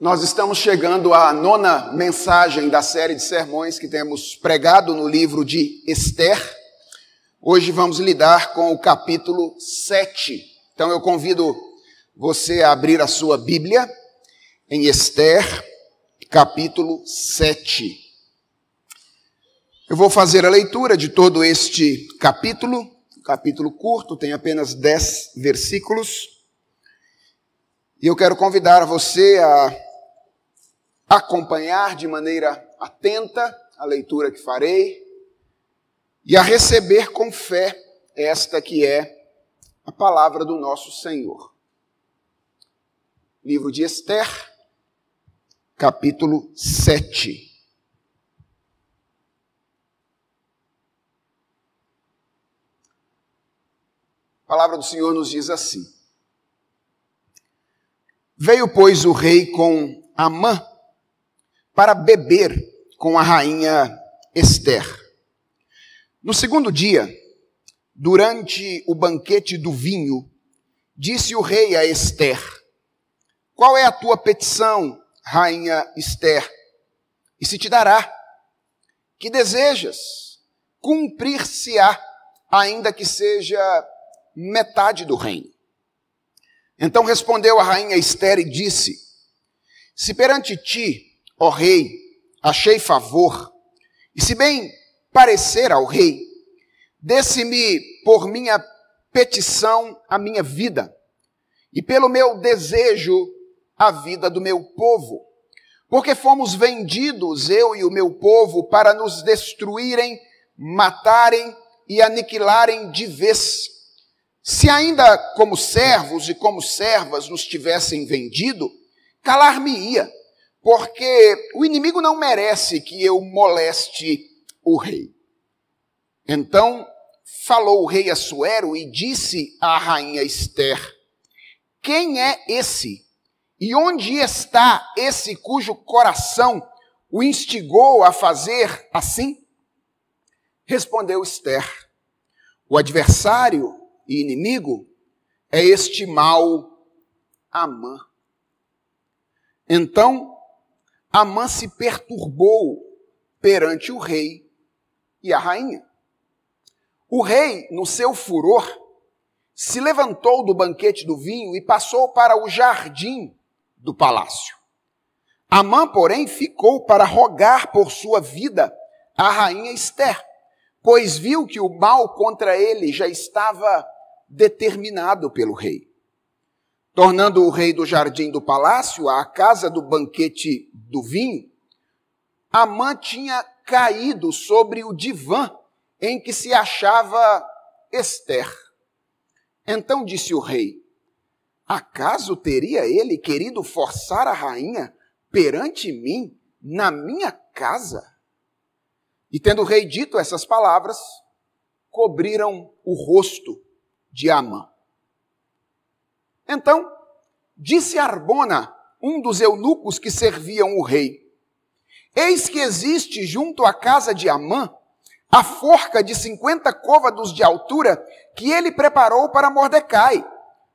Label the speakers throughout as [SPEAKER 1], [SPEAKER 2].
[SPEAKER 1] Nós estamos chegando à nona mensagem da série de sermões que temos pregado no livro de Esther. Hoje vamos lidar com o capítulo 7. Então eu convido você a abrir a sua Bíblia em Esther, capítulo 7. Eu vou fazer a leitura de todo este capítulo, capítulo curto, tem apenas 10 versículos. E eu quero convidar você a acompanhar de maneira atenta a leitura que farei e a receber com fé esta que é a palavra do nosso Senhor. Livro de Esther, capítulo 7. A palavra do Senhor nos diz assim: Veio, pois, o rei com Amã, para beber com a rainha Esther. No segundo dia, durante o banquete do vinho, disse o rei a Esther: Qual é a tua petição, rainha Esther? E se te dará. Que desejas? Cumprir-se-á, ainda que seja metade do reino. Então respondeu a rainha Esther e disse: Se perante ti ó rei, achei favor, e se bem parecer ao rei, desse-me por minha petição a minha vida, e pelo meu desejo a vida do meu povo. Porque fomos vendidos, eu e o meu povo, para nos destruírem, matarem e aniquilarem de vez. Se ainda como servos e como servas nos tivessem vendido, calar-me-ia porque o inimigo não merece que eu moleste o rei. Então falou o rei Assuero e disse à rainha Esther: Quem é esse? E onde está esse cujo coração o instigou a fazer assim? Respondeu Esther: O adversário e inimigo é este mal Amã. Então Amã se perturbou perante o rei e a rainha. O rei, no seu furor, se levantou do banquete do vinho e passou para o jardim do palácio. Amã, porém, ficou para rogar por sua vida à rainha Esther, pois viu que o mal contra ele já estava determinado pelo rei tornando o rei do jardim do palácio à casa do banquete do vinho, Amã tinha caído sobre o divã em que se achava Esther. Então disse o rei: Acaso teria ele querido forçar a rainha perante mim, na minha casa? E tendo o rei dito essas palavras, cobriram o rosto de Amã. Então, disse Arbona, um dos eunucos que serviam o rei: Eis que existe junto à casa de Amã a forca de cinquenta côvados de altura que ele preparou para Mordecai,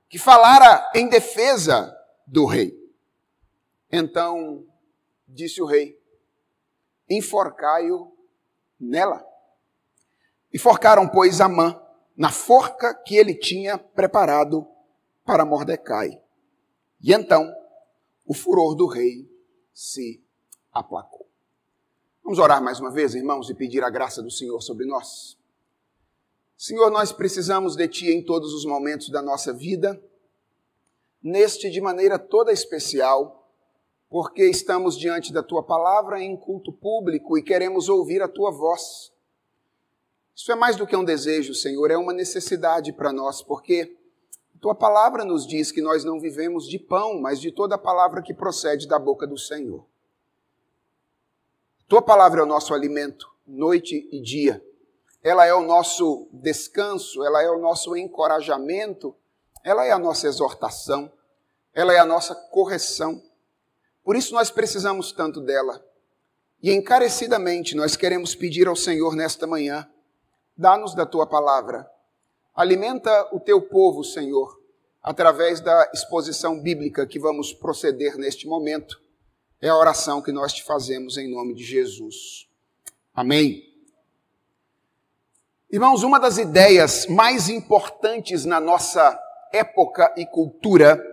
[SPEAKER 1] que falara em defesa do rei. Então disse o rei: Enforcai-o nela. E forcaram, pois, Amã na forca que ele tinha preparado para Mordecai. E então o furor do rei se aplacou. Vamos orar mais uma vez, irmãos, e pedir a graça do Senhor sobre nós. Senhor, nós precisamos de Ti em todos os momentos da nossa vida, neste de maneira toda especial, porque estamos diante da Tua palavra em culto público e queremos ouvir a Tua voz. Isso é mais do que um desejo, Senhor, é uma necessidade para nós, porque tua palavra nos diz que nós não vivemos de pão, mas de toda a palavra que procede da boca do Senhor. Tua palavra é o nosso alimento, noite e dia. Ela é o nosso descanso, ela é o nosso encorajamento, ela é a nossa exortação, ela é a nossa correção. Por isso nós precisamos tanto dela. E encarecidamente nós queremos pedir ao Senhor nesta manhã: dá-nos da tua palavra Alimenta o teu povo, Senhor, através da exposição bíblica que vamos proceder neste momento. É a oração que nós te fazemos em nome de Jesus. Amém. Irmãos, uma das ideias mais importantes na nossa época e cultura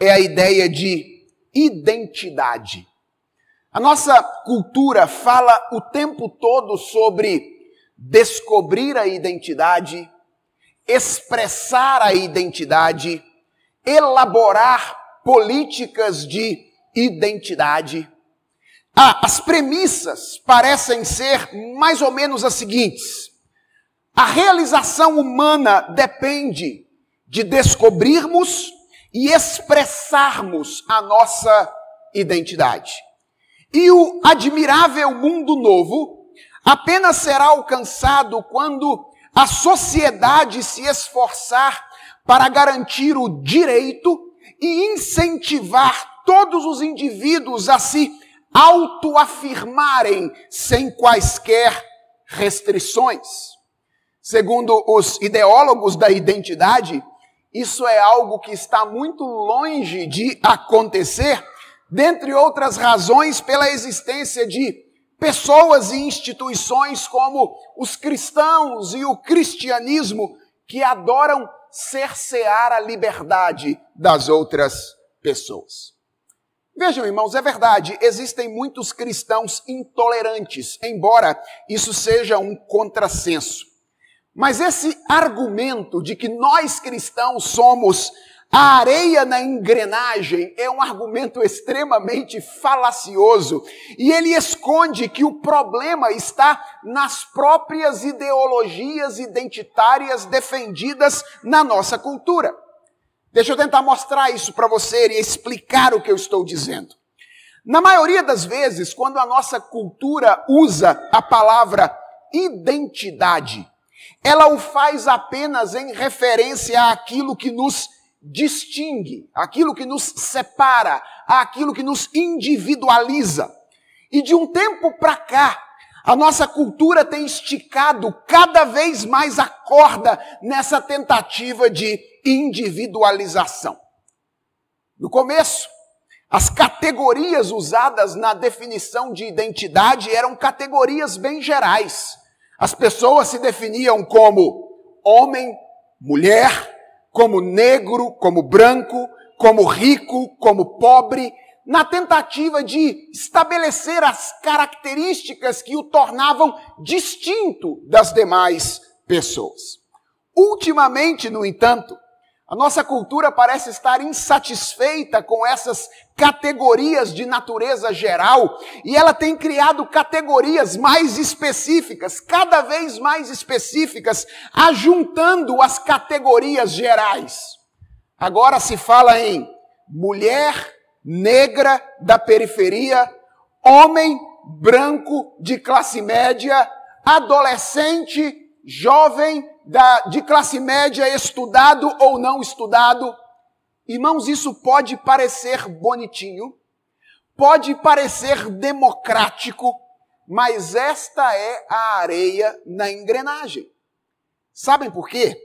[SPEAKER 1] é a ideia de identidade. A nossa cultura fala o tempo todo sobre descobrir a identidade, expressar a identidade, elaborar políticas de identidade. Ah, as premissas parecem ser mais ou menos as seguintes. A realização humana depende de descobrirmos e expressarmos a nossa identidade. E o admirável mundo novo apenas será alcançado quando a sociedade se esforçar para garantir o direito e incentivar todos os indivíduos a se autoafirmarem sem quaisquer restrições. Segundo os ideólogos da identidade, isso é algo que está muito longe de acontecer, dentre outras razões, pela existência de pessoas e instituições como os cristãos e o cristianismo que adoram cercear a liberdade das outras pessoas. Vejam, irmãos, é verdade, existem muitos cristãos intolerantes, embora isso seja um contrassenso. Mas esse argumento de que nós cristãos somos a areia na engrenagem é um argumento extremamente falacioso e ele esconde que o problema está nas próprias ideologias identitárias defendidas na nossa cultura. Deixa eu tentar mostrar isso para você e explicar o que eu estou dizendo. Na maioria das vezes, quando a nossa cultura usa a palavra identidade, ela o faz apenas em referência àquilo que nos distingue, aquilo que nos separa, aquilo que nos individualiza. E de um tempo para cá, a nossa cultura tem esticado cada vez mais a corda nessa tentativa de individualização. No começo, as categorias usadas na definição de identidade eram categorias bem gerais. As pessoas se definiam como homem, mulher, como negro, como branco, como rico, como pobre, na tentativa de estabelecer as características que o tornavam distinto das demais pessoas. Ultimamente, no entanto, a nossa cultura parece estar insatisfeita com essas categorias de natureza geral e ela tem criado categorias mais específicas, cada vez mais específicas, ajuntando as categorias gerais. Agora se fala em mulher negra da periferia, homem branco de classe média, adolescente, jovem da, de classe média, estudado ou não estudado. Irmãos, isso pode parecer bonitinho, pode parecer democrático, mas esta é a areia na engrenagem. Sabem por quê?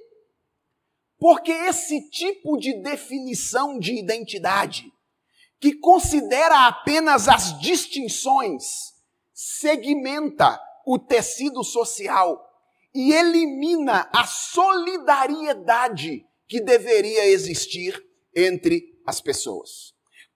[SPEAKER 1] Porque esse tipo de definição de identidade, que considera apenas as distinções, segmenta o tecido social e elimina a solidariedade que deveria existir entre as pessoas.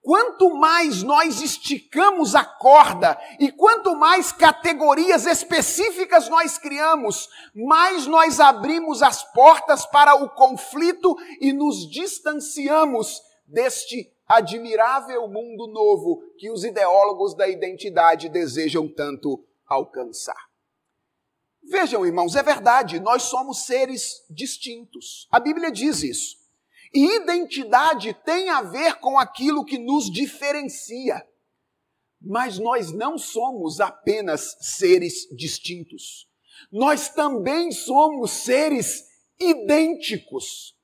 [SPEAKER 1] Quanto mais nós esticamos a corda e quanto mais categorias específicas nós criamos, mais nós abrimos as portas para o conflito e nos distanciamos deste admirável mundo novo que os ideólogos da identidade desejam tanto alcançar. Vejam, irmãos, é verdade, nós somos seres distintos. A Bíblia diz isso. E identidade tem a ver com aquilo que nos diferencia. Mas nós não somos apenas seres distintos. Nós também somos seres idênticos.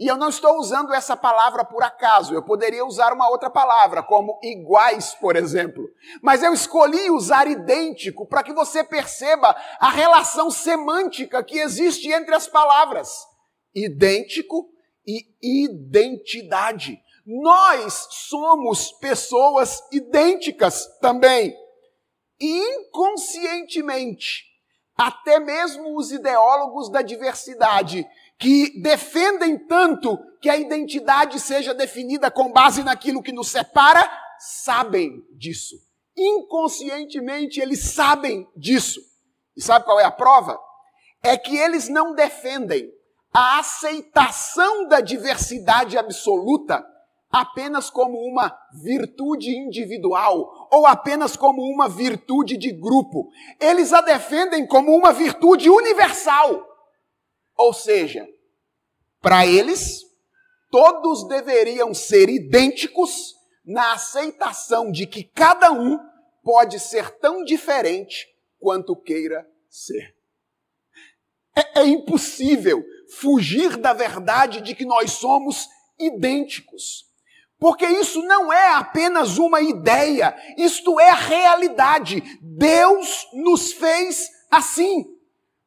[SPEAKER 1] E eu não estou usando essa palavra por acaso, eu poderia usar uma outra palavra, como iguais, por exemplo. Mas eu escolhi usar idêntico para que você perceba a relação semântica que existe entre as palavras idêntico e identidade. nós somos pessoas idênticas também. inconscientemente, até mesmo os ideólogos da diversidade, que defendem tanto que a identidade seja definida com base naquilo que nos separa, sabem disso. Inconscientemente eles sabem disso. E sabe qual é a prova? É que eles não defendem a aceitação da diversidade absoluta apenas como uma virtude individual ou apenas como uma virtude de grupo. Eles a defendem como uma virtude universal. Ou seja, para eles, todos deveriam ser idênticos na aceitação de que cada um pode ser tão diferente quanto queira ser. É, é impossível fugir da verdade de que nós somos idênticos. Porque isso não é apenas uma ideia, isto é a realidade. Deus nos fez assim.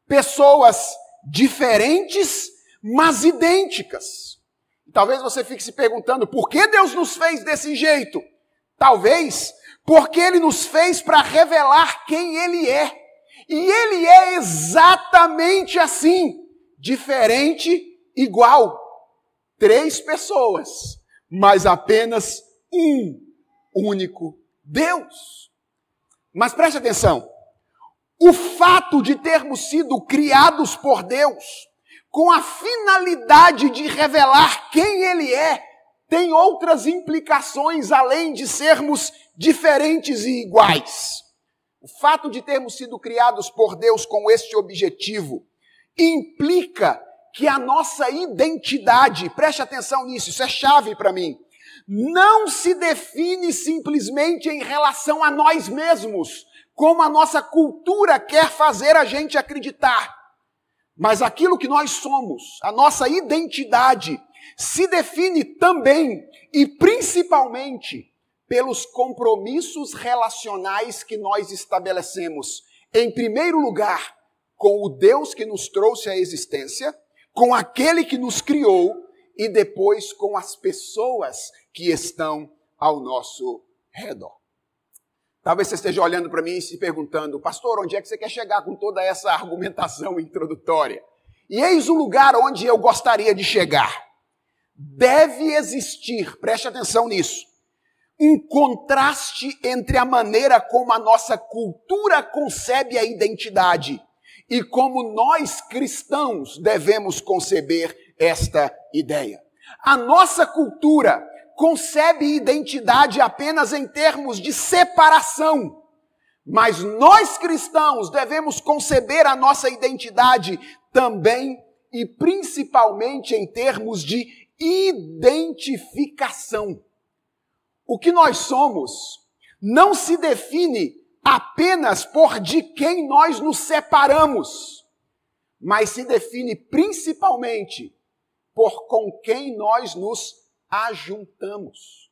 [SPEAKER 1] Pessoas diferentes, mas idênticas. Talvez você fique se perguntando por que Deus nos fez desse jeito. Talvez porque Ele nos fez para revelar quem Ele é. E Ele é exatamente assim, diferente, igual. Três pessoas mas apenas um único Deus. Mas preste atenção: o fato de termos sido criados por Deus, com a finalidade de revelar quem Ele é, tem outras implicações além de sermos diferentes e iguais. O fato de termos sido criados por Deus com este objetivo implica que a nossa identidade, preste atenção nisso, isso é chave para mim, não se define simplesmente em relação a nós mesmos, como a nossa cultura quer fazer a gente acreditar. Mas aquilo que nós somos, a nossa identidade, se define também e principalmente pelos compromissos relacionais que nós estabelecemos. Em primeiro lugar, com o Deus que nos trouxe à existência, com aquele que nos criou e depois com as pessoas que estão ao nosso redor. Talvez você esteja olhando para mim e se perguntando, pastor, onde é que você quer chegar com toda essa argumentação introdutória? E eis o lugar onde eu gostaria de chegar. Deve existir, preste atenção nisso, um contraste entre a maneira como a nossa cultura concebe a identidade e como nós cristãos devemos conceber esta ideia. A nossa cultura concebe identidade apenas em termos de separação, mas nós cristãos devemos conceber a nossa identidade também e principalmente em termos de identificação. O que nós somos não se define apenas por de quem nós nos separamos, mas se define principalmente por com quem nós nos ajuntamos.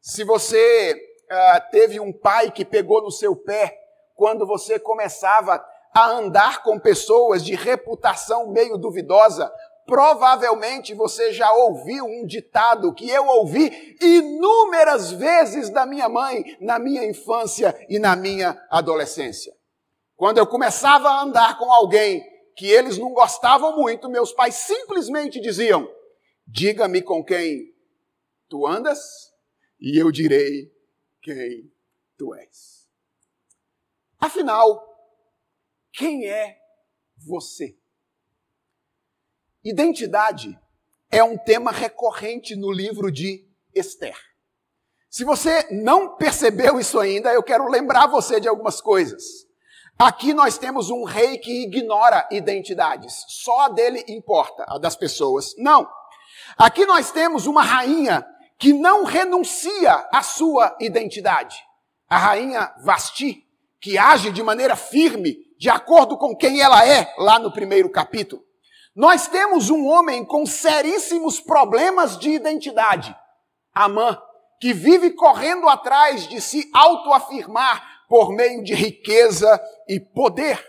[SPEAKER 1] Se você uh, teve um pai que pegou no seu pé quando você começava a andar com pessoas de reputação meio duvidosa, Provavelmente você já ouviu um ditado que eu ouvi inúmeras vezes da minha mãe na minha infância e na minha adolescência. Quando eu começava a andar com alguém que eles não gostavam muito, meus pais simplesmente diziam: Diga-me com quem tu andas, e eu direi quem tu és. Afinal, quem é você? Identidade é um tema recorrente no livro de Esther. Se você não percebeu isso ainda, eu quero lembrar você de algumas coisas. Aqui nós temos um rei que ignora identidades, só a dele importa, a das pessoas não. Aqui nós temos uma rainha que não renuncia à sua identidade. A rainha Vasti, que age de maneira firme, de acordo com quem ela é, lá no primeiro capítulo. Nós temos um homem com seríssimos problemas de identidade, Amã, que vive correndo atrás de se autoafirmar por meio de riqueza e poder.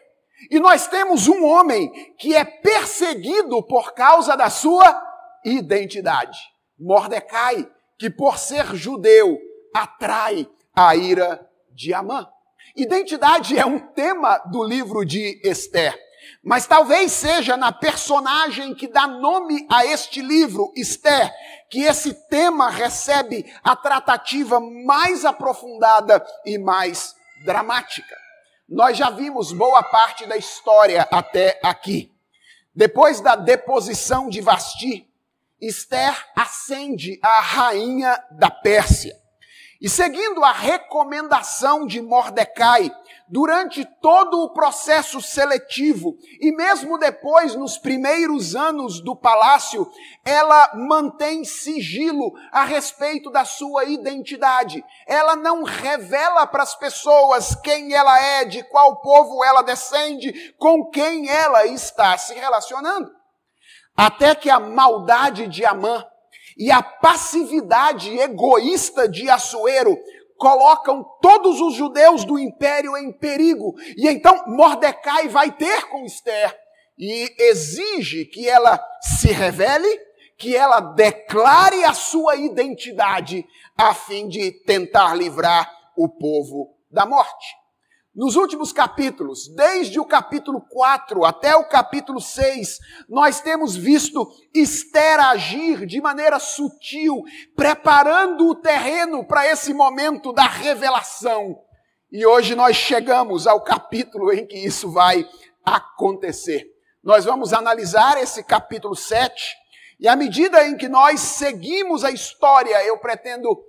[SPEAKER 1] E nós temos um homem que é perseguido por causa da sua identidade, Mordecai, que por ser judeu atrai a ira de Amã. Identidade é um tema do livro de Esther. Mas talvez seja na personagem que dá nome a este livro, Esther, que esse tema recebe a tratativa mais aprofundada e mais dramática. Nós já vimos boa parte da história até aqui. Depois da deposição de Vasti, Esther ascende a rainha da Pérsia. E seguindo a recomendação de Mordecai, durante todo o processo seletivo e mesmo depois, nos primeiros anos do palácio, ela mantém sigilo a respeito da sua identidade. Ela não revela para as pessoas quem ela é, de qual povo ela descende, com quem ela está se relacionando. Até que a maldade de Amã e a passividade egoísta de Assuero colocam todos os judeus do império em perigo. E então Mordecai vai ter com Esther e exige que ela se revele, que ela declare a sua identidade, a fim de tentar livrar o povo da morte. Nos últimos capítulos, desde o capítulo 4 até o capítulo 6, nós temos visto Esther agir de maneira sutil, preparando o terreno para esse momento da revelação. E hoje nós chegamos ao capítulo em que isso vai acontecer. Nós vamos analisar esse capítulo 7, e à medida em que nós seguimos a história, eu pretendo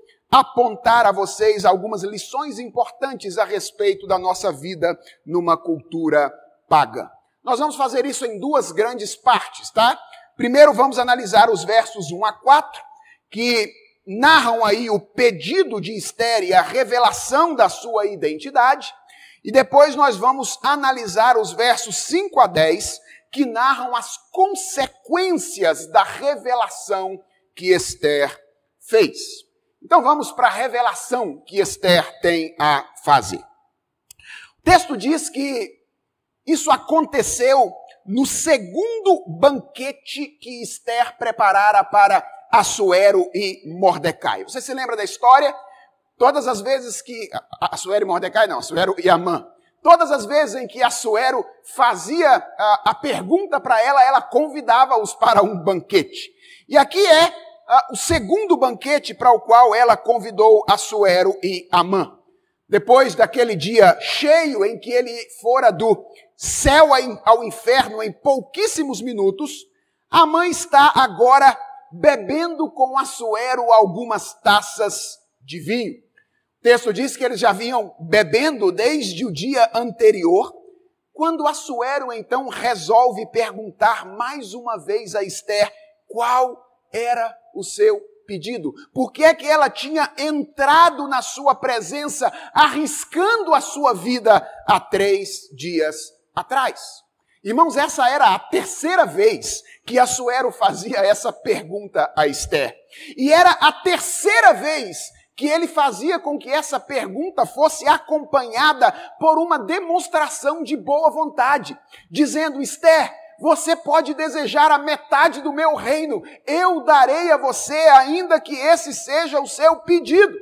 [SPEAKER 1] apontar a vocês algumas lições importantes a respeito da nossa vida numa cultura pagã. Nós vamos fazer isso em duas grandes partes, tá? Primeiro vamos analisar os versos 1 a 4, que narram aí o pedido de Esther e a revelação da sua identidade. E depois nós vamos analisar os versos 5 a 10, que narram as consequências da revelação que Esther fez. Então vamos para a revelação que Esther tem a fazer. O texto diz que isso aconteceu no segundo banquete que Esther preparara para Assuero e Mordecai. Você se lembra da história? Todas as vezes que. Assuero e Mordecai, não, Assuero e Amã. Todas as vezes em que Assuero fazia a, a pergunta para ela, ela convidava-os para um banquete. E aqui é o segundo banquete para o qual ela convidou Assuero e Amã. Depois daquele dia cheio em que ele fora do céu ao inferno em pouquíssimos minutos, Amã está agora bebendo com Assuero algumas taças de vinho. O texto diz que eles já vinham bebendo desde o dia anterior, quando Assuero então resolve perguntar mais uma vez a Esther qual era o seu pedido? Por que é que ela tinha entrado na sua presença, arriscando a sua vida há três dias atrás? Irmãos, essa era a terceira vez que Assuero fazia essa pergunta a Esther. E era a terceira vez que ele fazia com que essa pergunta fosse acompanhada por uma demonstração de boa vontade, dizendo: Esther, você pode desejar a metade do meu reino, eu darei a você, ainda que esse seja o seu pedido.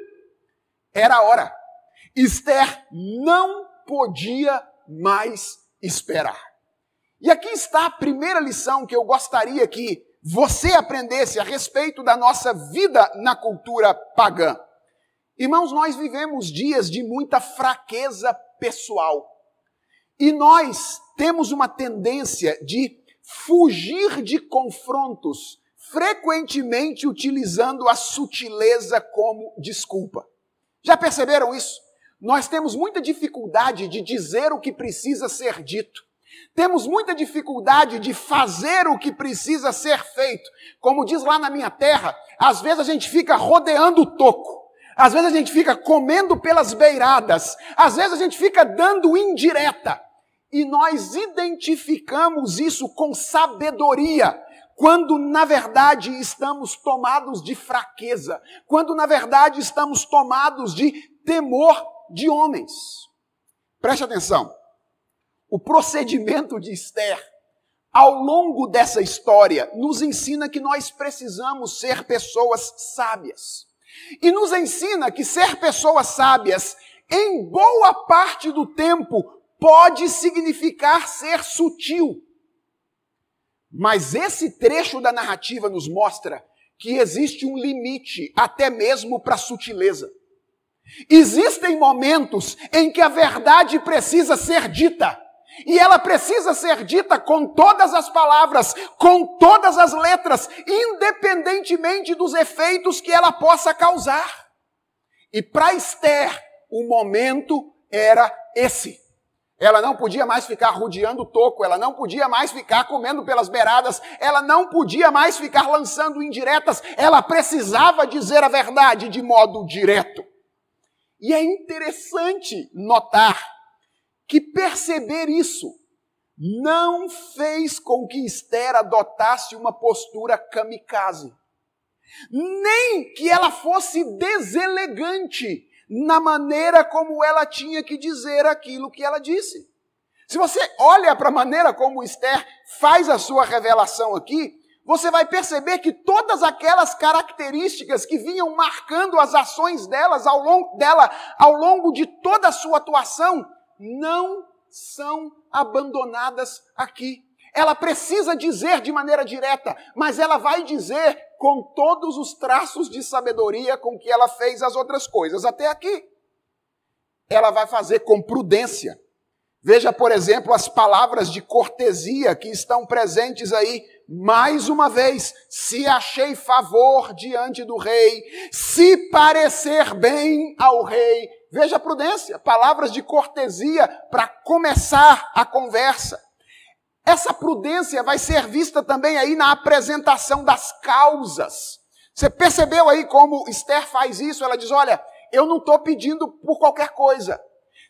[SPEAKER 1] Era a hora. Esther não podia mais esperar. E aqui está a primeira lição que eu gostaria que você aprendesse a respeito da nossa vida na cultura pagã. Irmãos, nós vivemos dias de muita fraqueza pessoal. E nós temos uma tendência de fugir de confrontos, frequentemente utilizando a sutileza como desculpa. Já perceberam isso? Nós temos muita dificuldade de dizer o que precisa ser dito. Temos muita dificuldade de fazer o que precisa ser feito. Como diz lá na minha terra, às vezes a gente fica rodeando o toco. Às vezes a gente fica comendo pelas beiradas. Às vezes a gente fica dando indireta. E nós identificamos isso com sabedoria, quando na verdade estamos tomados de fraqueza, quando na verdade estamos tomados de temor de homens. Preste atenção. O procedimento de Esther, ao longo dessa história, nos ensina que nós precisamos ser pessoas sábias. E nos ensina que ser pessoas sábias, em boa parte do tempo, pode significar ser sutil. Mas esse trecho da narrativa nos mostra que existe um limite, até mesmo para a sutileza. Existem momentos em que a verdade precisa ser dita. E ela precisa ser dita com todas as palavras, com todas as letras, independentemente dos efeitos que ela possa causar. E para Esther, o momento era esse. Ela não podia mais ficar rodeando o toco, ela não podia mais ficar comendo pelas beiradas, ela não podia mais ficar lançando indiretas, ela precisava dizer a verdade de modo direto. E é interessante notar que perceber isso não fez com que Esther adotasse uma postura kamikaze, nem que ela fosse deselegante na maneira como ela tinha que dizer aquilo que ela disse. Se você olha para a maneira como Esther faz a sua revelação aqui, você vai perceber que todas aquelas características que vinham marcando as ações delas ao longo, dela ao longo de toda a sua atuação não são abandonadas aqui. Ela precisa dizer de maneira direta, mas ela vai dizer com todos os traços de sabedoria com que ela fez as outras coisas até aqui. Ela vai fazer com prudência. Veja, por exemplo, as palavras de cortesia que estão presentes aí mais uma vez, se achei favor diante do rei, se parecer bem ao rei. Veja a prudência, palavras de cortesia para começar a conversa. Essa prudência vai ser vista também aí na apresentação das causas. Você percebeu aí como Esther faz isso? Ela diz: Olha, eu não estou pedindo por qualquer coisa.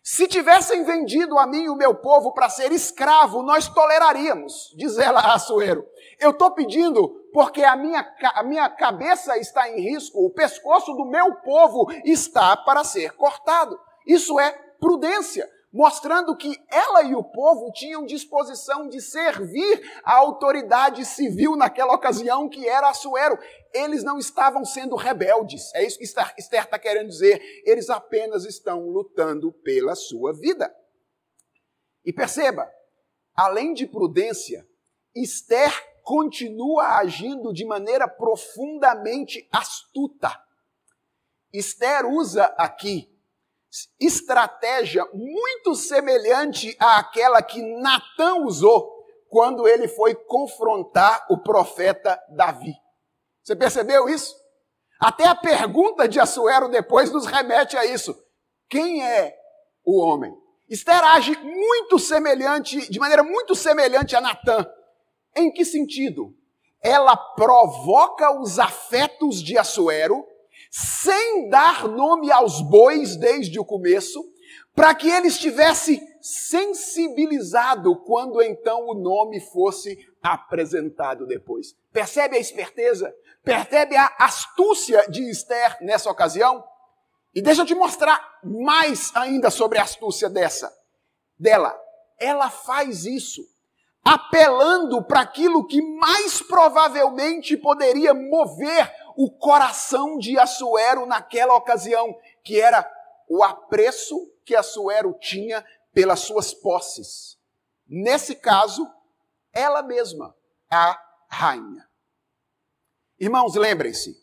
[SPEAKER 1] Se tivessem vendido a mim e o meu povo para ser escravo, nós toleraríamos, diz ela a Assuero. Eu estou pedindo porque a minha, a minha cabeça está em risco, o pescoço do meu povo está para ser cortado. Isso é prudência mostrando que ela e o povo tinham disposição de servir a autoridade civil naquela ocasião, que era Assuero. Eles não estavam sendo rebeldes, é isso que Esther está querendo dizer. Eles apenas estão lutando pela sua vida. E perceba, além de prudência, Esther continua agindo de maneira profundamente astuta. Esther usa aqui estratégia muito semelhante àquela que Natã usou quando ele foi confrontar o profeta Davi. Você percebeu isso? Até a pergunta de Assuero depois nos remete a isso. Quem é o homem? Esther age muito semelhante, de maneira muito semelhante a Natã. Em que sentido? Ela provoca os afetos de Assuero sem dar nome aos bois desde o começo, para que ele estivesse sensibilizado quando então o nome fosse apresentado depois. Percebe a esperteza? Percebe a astúcia de Esther nessa ocasião? E deixa eu te mostrar mais ainda sobre a astúcia dessa dela. Ela faz isso apelando para aquilo que mais provavelmente poderia mover o coração de Assuero naquela ocasião, que era o apreço que Assuero tinha pelas suas posses. Nesse caso, ela mesma, a rainha. Irmãos, lembrem-se,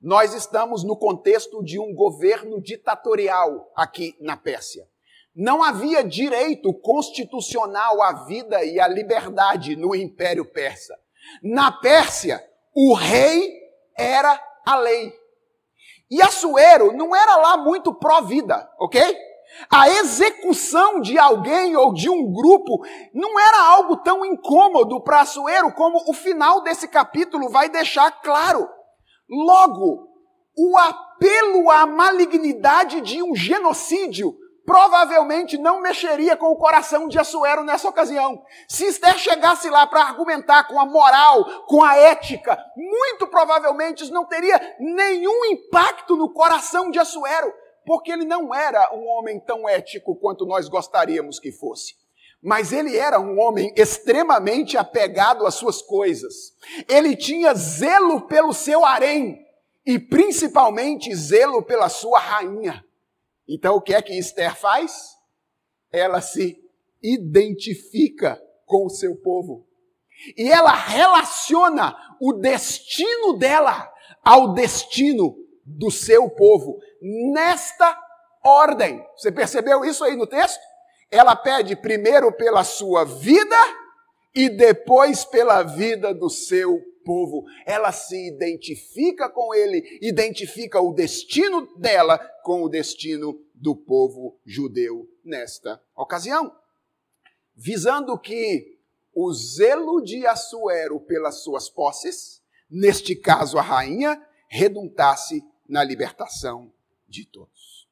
[SPEAKER 1] nós estamos no contexto de um governo ditatorial aqui na Pérsia. Não havia direito constitucional à vida e à liberdade no Império Persa. Na Pérsia, o rei era a lei. E Assuero não era lá muito pró-vida, ok? A execução de alguém ou de um grupo não era algo tão incômodo para Assuero como o final desse capítulo vai deixar claro. Logo, o apelo à malignidade de um genocídio provavelmente não mexeria com o coração de Assuero nessa ocasião. Se Esther chegasse lá para argumentar com a moral, com a ética, muito provavelmente isso não teria nenhum impacto no coração de Assuero, porque ele não era um homem tão ético quanto nós gostaríamos que fosse. Mas ele era um homem extremamente apegado às suas coisas. Ele tinha zelo pelo seu harém. e principalmente zelo pela sua rainha. Então o que é que Esther faz? Ela se identifica com o seu povo. E ela relaciona o destino dela ao destino do seu povo, nesta ordem. Você percebeu isso aí no texto? Ela pede primeiro pela sua vida e depois pela vida do seu povo. Ela se identifica com ele, identifica o destino dela com o destino do povo judeu nesta ocasião. Visando que o zelo de Assuero pelas suas posses, neste caso a rainha, redundasse na libertação de todos.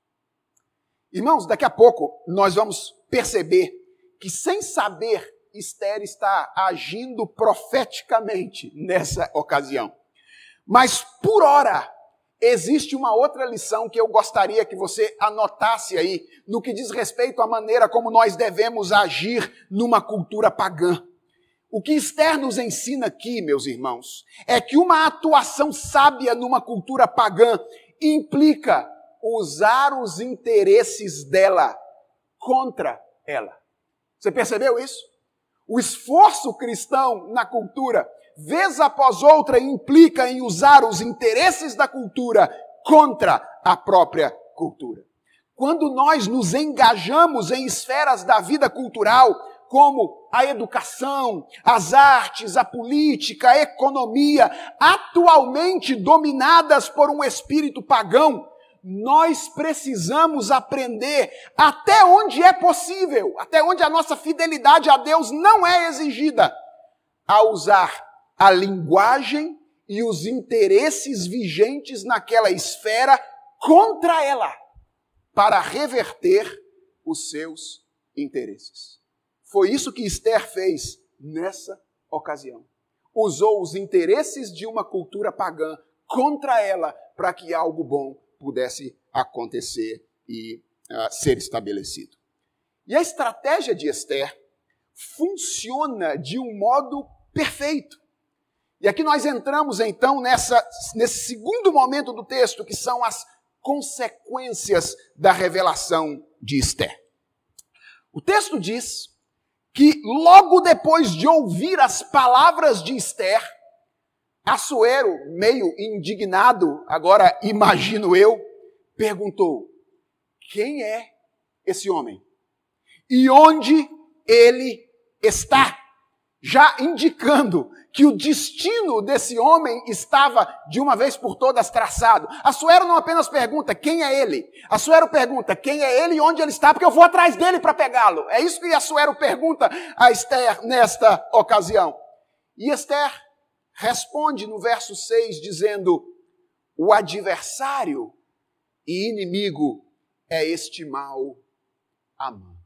[SPEAKER 1] Irmãos, daqui a pouco nós vamos perceber que, sem saber, Esther está agindo profeticamente nessa ocasião. Mas, por hora, existe uma outra lição que eu gostaria que você anotasse aí, no que diz respeito à maneira como nós devemos agir numa cultura pagã. O que Esther nos ensina aqui, meus irmãos, é que uma atuação sábia numa cultura pagã implica usar os interesses dela contra ela. Você percebeu isso? O esforço cristão na cultura, vez após outra, implica em usar os interesses da cultura contra a própria cultura. Quando nós nos engajamos em esferas da vida cultural, como a educação, as artes, a política, a economia, atualmente dominadas por um espírito pagão, nós precisamos aprender até onde é possível, até onde a nossa fidelidade a Deus não é exigida, a usar a linguagem e os interesses vigentes naquela esfera contra ela, para reverter os seus interesses. Foi isso que Esther fez nessa ocasião. Usou os interesses de uma cultura pagã contra ela para que algo bom pudesse acontecer e uh, ser estabelecido. E a estratégia de Esther funciona de um modo perfeito. E aqui nós entramos então nessa, nesse segundo momento do texto, que são as consequências da revelação de Esther. O texto diz que logo depois de ouvir as palavras de Esther, Assuero, meio indignado, agora imagino eu, perguntou: Quem é esse homem? E onde ele está? Já indicando que o destino desse homem estava de uma vez por todas traçado. Assuero não apenas pergunta quem é ele, Assuero pergunta quem é ele e onde ele está, porque eu vou atrás dele para pegá-lo. É isso que Assuero pergunta a Esther nesta ocasião. E Esther responde no verso 6 dizendo: O adversário e inimigo é este mal Amã.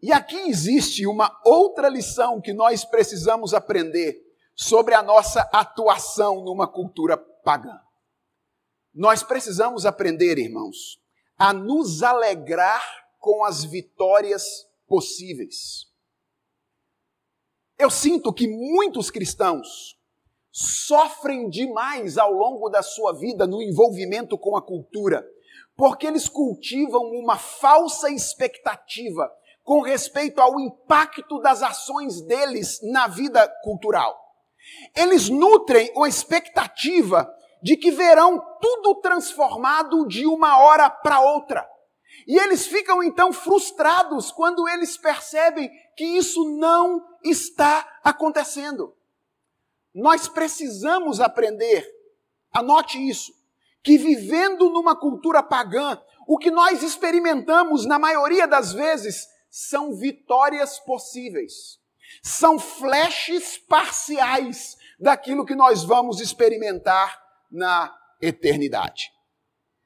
[SPEAKER 1] E aqui existe uma outra lição que nós precisamos aprender sobre a nossa atuação numa cultura pagã. Nós precisamos aprender, irmãos, a nos alegrar com as vitórias possíveis. Eu sinto que muitos cristãos sofrem demais ao longo da sua vida no envolvimento com a cultura, porque eles cultivam uma falsa expectativa com respeito ao impacto das ações deles na vida cultural. Eles nutrem a expectativa de que verão tudo transformado de uma hora para outra. E eles ficam então frustrados quando eles percebem que isso não está acontecendo. Nós precisamos aprender, anote isso, que vivendo numa cultura pagã, o que nós experimentamos na maioria das vezes são vitórias possíveis. São flashes parciais daquilo que nós vamos experimentar na eternidade.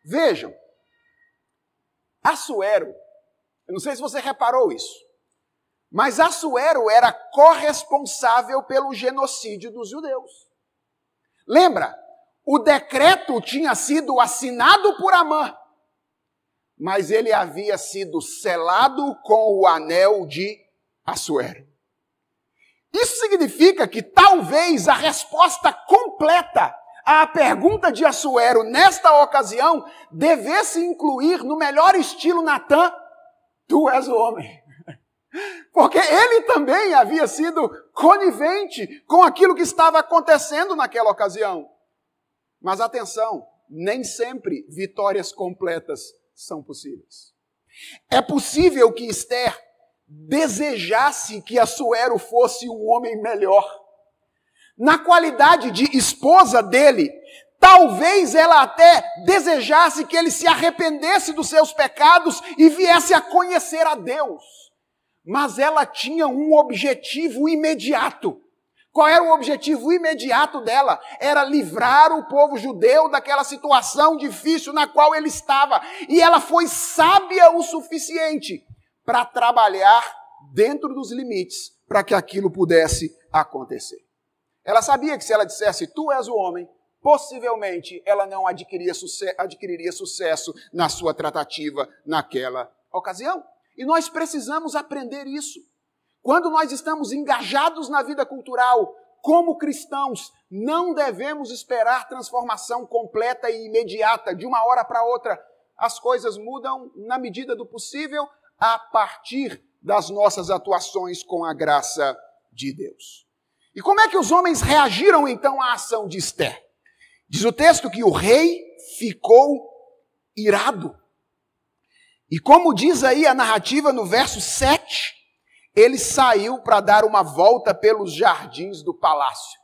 [SPEAKER 1] Vejam, Assuero, eu não sei se você reparou isso, mas Assuero era corresponsável pelo genocídio dos judeus. Lembra? O decreto tinha sido assinado por Amã, mas ele havia sido selado com o anel de Assuero. Isso significa que talvez a resposta completa a pergunta de Assuero, nesta ocasião, devesse incluir, no melhor estilo Natan, tu és o homem. Porque ele também havia sido conivente com aquilo que estava acontecendo naquela ocasião. Mas atenção, nem sempre vitórias completas são possíveis. É possível que Esther desejasse que Assuero fosse um homem melhor. Na qualidade de esposa dele, talvez ela até desejasse que ele se arrependesse dos seus pecados e viesse a conhecer a Deus. Mas ela tinha um objetivo imediato. Qual era o objetivo imediato dela? Era livrar o povo judeu daquela situação difícil na qual ele estava. E ela foi sábia o suficiente para trabalhar dentro dos limites para que aquilo pudesse acontecer. Ela sabia que se ela dissesse, tu és o homem, possivelmente ela não adquiriria, sucesso, adquiriria sucesso na sua tratativa naquela ocasião. E nós precisamos aprender isso. Quando nós estamos engajados na vida cultural, como cristãos, não devemos esperar transformação completa e imediata, de uma hora para outra. As coisas mudam na medida do possível, a partir das nossas atuações com a graça de Deus. E como é que os homens reagiram então à ação de Esther? Diz o texto que o rei ficou irado. E como diz aí a narrativa no verso 7, ele saiu para dar uma volta pelos jardins do palácio.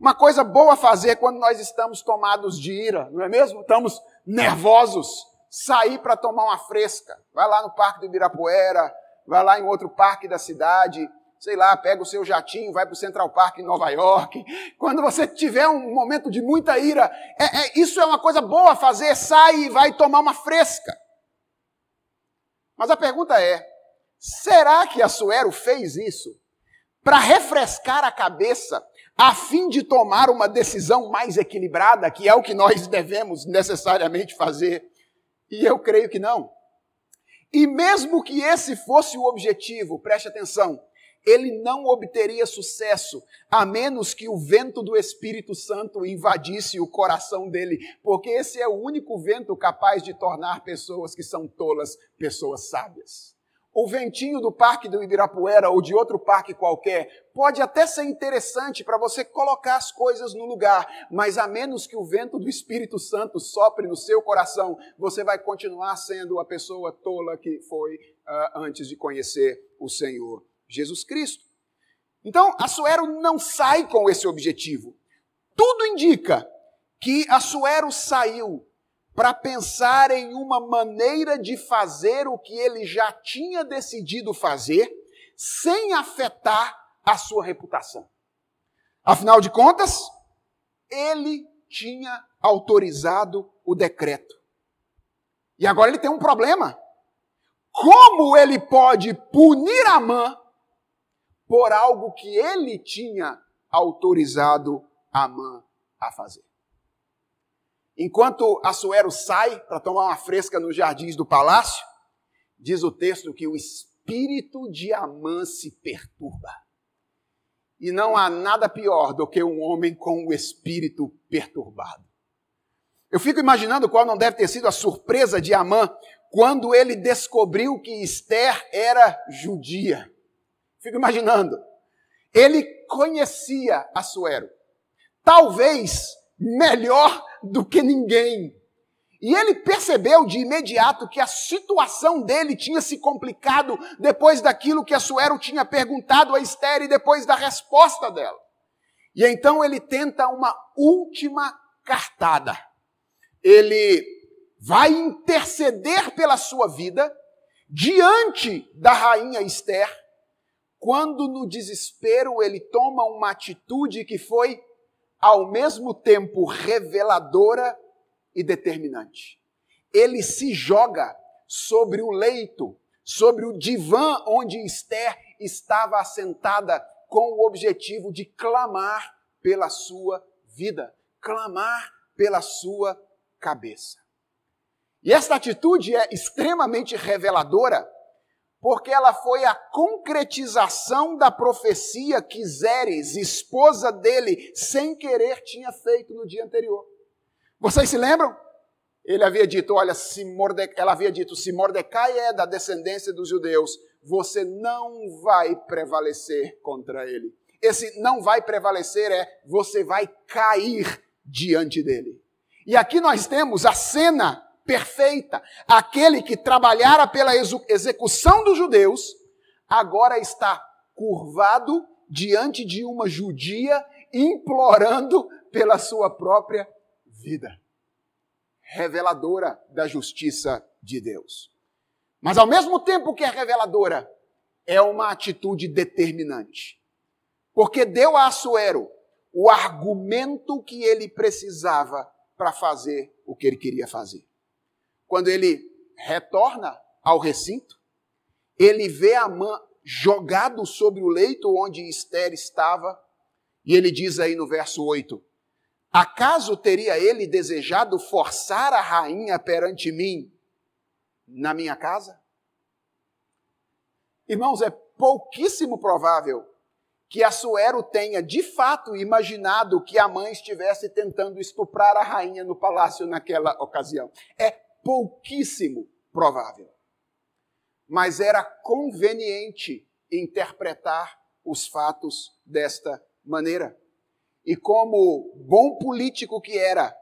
[SPEAKER 1] Uma coisa boa a fazer quando nós estamos tomados de ira, não é mesmo? Estamos nervosos. Sair para tomar uma fresca. Vai lá no Parque do Ibirapuera, vai lá em outro parque da cidade, sei lá, pega o seu jatinho, vai para o Central Park em Nova York. Quando você tiver um momento de muita ira, é, é, isso é uma coisa boa a fazer, sai e vai tomar uma fresca. Mas a pergunta é: será que Assuero fez isso para refrescar a cabeça, a fim de tomar uma decisão mais equilibrada, que é o que nós devemos necessariamente fazer? E eu creio que não. E mesmo que esse fosse o objetivo, preste atenção, ele não obteria sucesso a menos que o vento do Espírito Santo invadisse o coração dele, porque esse é o único vento capaz de tornar pessoas que são tolas pessoas sábias. O ventinho do parque do Ibirapuera ou de outro parque qualquer pode até ser interessante para você colocar as coisas no lugar, mas a menos que o vento do Espírito Santo sopre no seu coração, você vai continuar sendo a pessoa tola que foi uh, antes de conhecer o Senhor Jesus Cristo. Então, Assuero não sai com esse objetivo. Tudo indica que Assuero saiu para pensar em uma maneira de fazer o que ele já tinha decidido fazer, sem afetar a sua reputação. Afinal de contas, ele tinha autorizado o decreto. E agora ele tem um problema. Como ele pode punir Amã por algo que ele tinha autorizado Amã a fazer? Enquanto Assuero sai para tomar uma fresca nos jardins do palácio, diz o texto que o espírito de Amã se perturba. E não há nada pior do que um homem com o espírito perturbado. Eu fico imaginando qual não deve ter sido a surpresa de Amã quando ele descobriu que Esther era judia. Fico imaginando. Ele conhecia Assuero. Talvez melhor do que ninguém. E ele percebeu de imediato que a situação dele tinha se complicado depois daquilo que a Suero tinha perguntado a Esther e depois da resposta dela. E então ele tenta uma última cartada. Ele vai interceder pela sua vida diante da rainha Esther, quando no desespero ele toma uma atitude que foi ao mesmo tempo reveladora e determinante. Ele se joga sobre o leito, sobre o divã onde Esther estava assentada, com o objetivo de clamar pela sua vida, clamar pela sua cabeça. E esta atitude é extremamente reveladora, porque ela foi a concretização da profecia que Zeres, esposa dele, sem querer tinha feito no dia anterior. Vocês se lembram? Ele havia dito, olha, se Morde... ela havia dito, se Mordecai é da descendência dos judeus, você não vai prevalecer contra ele. Esse não vai prevalecer é você vai cair diante dele. E aqui nós temos a cena perfeita. Aquele que trabalhara pela execução dos judeus, agora está curvado diante de uma judia, implorando pela sua própria vida. Reveladora da justiça de Deus. Mas ao mesmo tempo que é reveladora, é uma atitude determinante. Porque deu a Assuero o argumento que ele precisava para fazer o que ele queria fazer. Quando ele retorna ao recinto, ele vê a mãe jogado sobre o leito onde Esther estava, e ele diz aí no verso 8: Acaso teria ele desejado forçar a rainha perante mim na minha casa? Irmãos, é pouquíssimo provável que Assuero tenha de fato imaginado que a mãe estivesse tentando estuprar a rainha no palácio naquela ocasião. É pouquíssimo provável. Mas era conveniente interpretar os fatos desta maneira. E como bom político que era,